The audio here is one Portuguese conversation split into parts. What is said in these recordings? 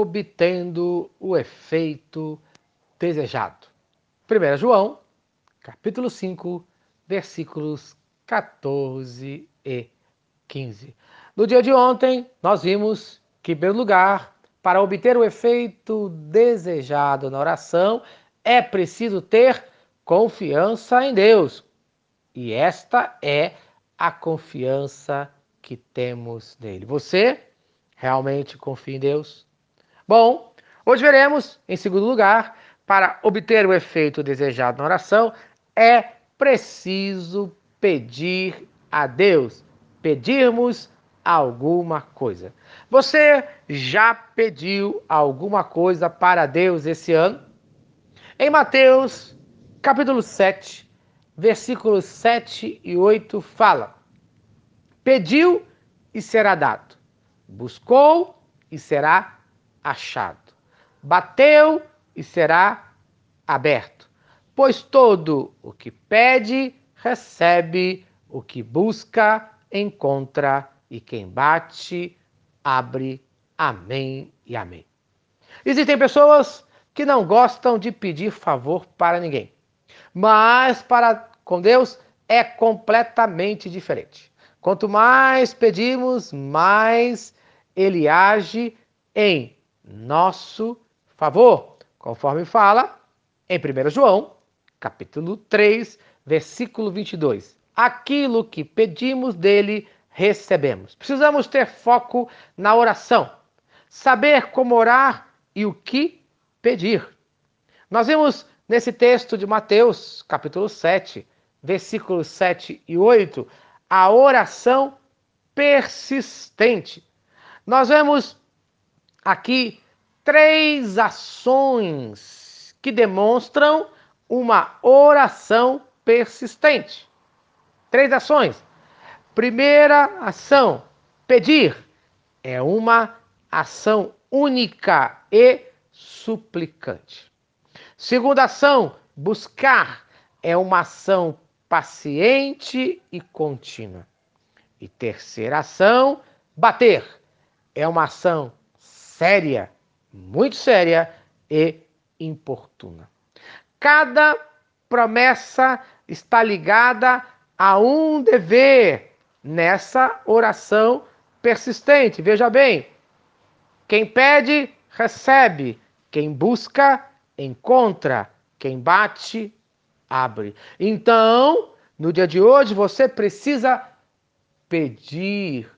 obtendo o efeito desejado. 1 João, capítulo 5, versículos 14 e 15. No dia de ontem, nós vimos que, em primeiro lugar, para obter o efeito desejado na oração, é preciso ter confiança em Deus. E esta é a confiança que temos nele. Você realmente confia em Deus? Bom, hoje veremos, em segundo lugar, para obter o efeito desejado na oração, é preciso pedir a Deus, pedirmos alguma coisa. Você já pediu alguma coisa para Deus esse ano? Em Mateus, capítulo 7, versículos 7 e 8 fala: Pediu e será dado. Buscou e será achado. Bateu e será aberto. Pois todo o que pede, recebe, o que busca, encontra, e quem bate, abre. Amém e amém. Existem pessoas que não gostam de pedir favor para ninguém, mas para com Deus é completamente diferente. Quanto mais pedimos, mais ele age em nosso favor, conforme fala em 1 João, capítulo 3, versículo 22. Aquilo que pedimos dele, recebemos. Precisamos ter foco na oração, saber como orar e o que pedir. Nós vemos nesse texto de Mateus, capítulo 7, versículos 7 e 8, a oração persistente. Nós vemos aqui três ações que demonstram uma oração persistente. Três ações. Primeira ação, pedir, é uma ação única e suplicante. Segunda ação, buscar, é uma ação paciente e contínua. E terceira ação, bater, é uma ação séria, muito séria e importuna. Cada promessa está ligada a um dever nessa oração persistente. Veja bem, quem pede, recebe. Quem busca, encontra. Quem bate, abre. Então, no dia de hoje, você precisa pedir,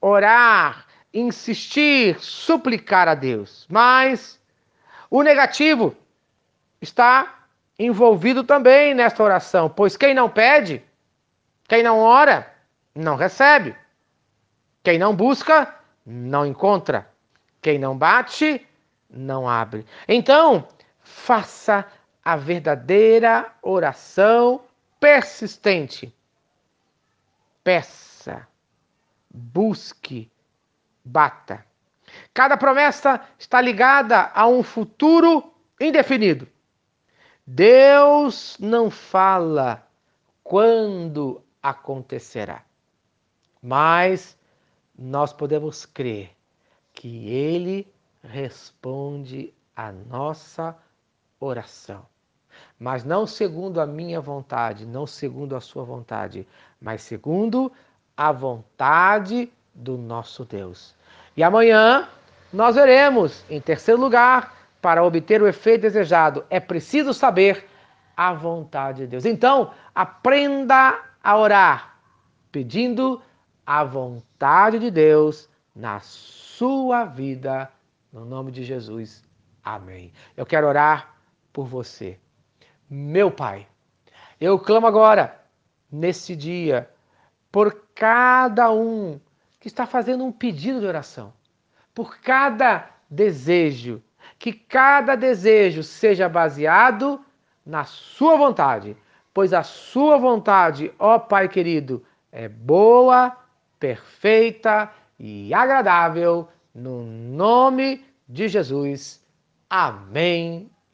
orar, insistir, suplicar a Deus. Mas o negativo está envolvido também nesta oração, pois quem não pede, quem não ora, não recebe. Quem não busca, não encontra. Quem não bate, não abre. Então, faça a verdadeira oração persistente. Peça, busque, bata. Cada promessa está ligada a um futuro indefinido. Deus não fala quando acontecerá, mas nós podemos crer que Ele responde a nossa oração. Mas não segundo a minha vontade, não segundo a sua vontade, mas segundo a vontade do nosso Deus. E amanhã nós veremos, em terceiro lugar, para obter o efeito desejado, é preciso saber a vontade de Deus. Então, aprenda a orar, pedindo a vontade de Deus na sua vida, no nome de Jesus. Amém. Eu quero orar por você. Meu Pai, eu clamo agora, nesse dia, por cada um que está fazendo um pedido de oração, por cada desejo que cada desejo seja baseado na Sua vontade, pois a Sua vontade, ó Pai querido, é boa, perfeita e agradável, no nome de Jesus. Amém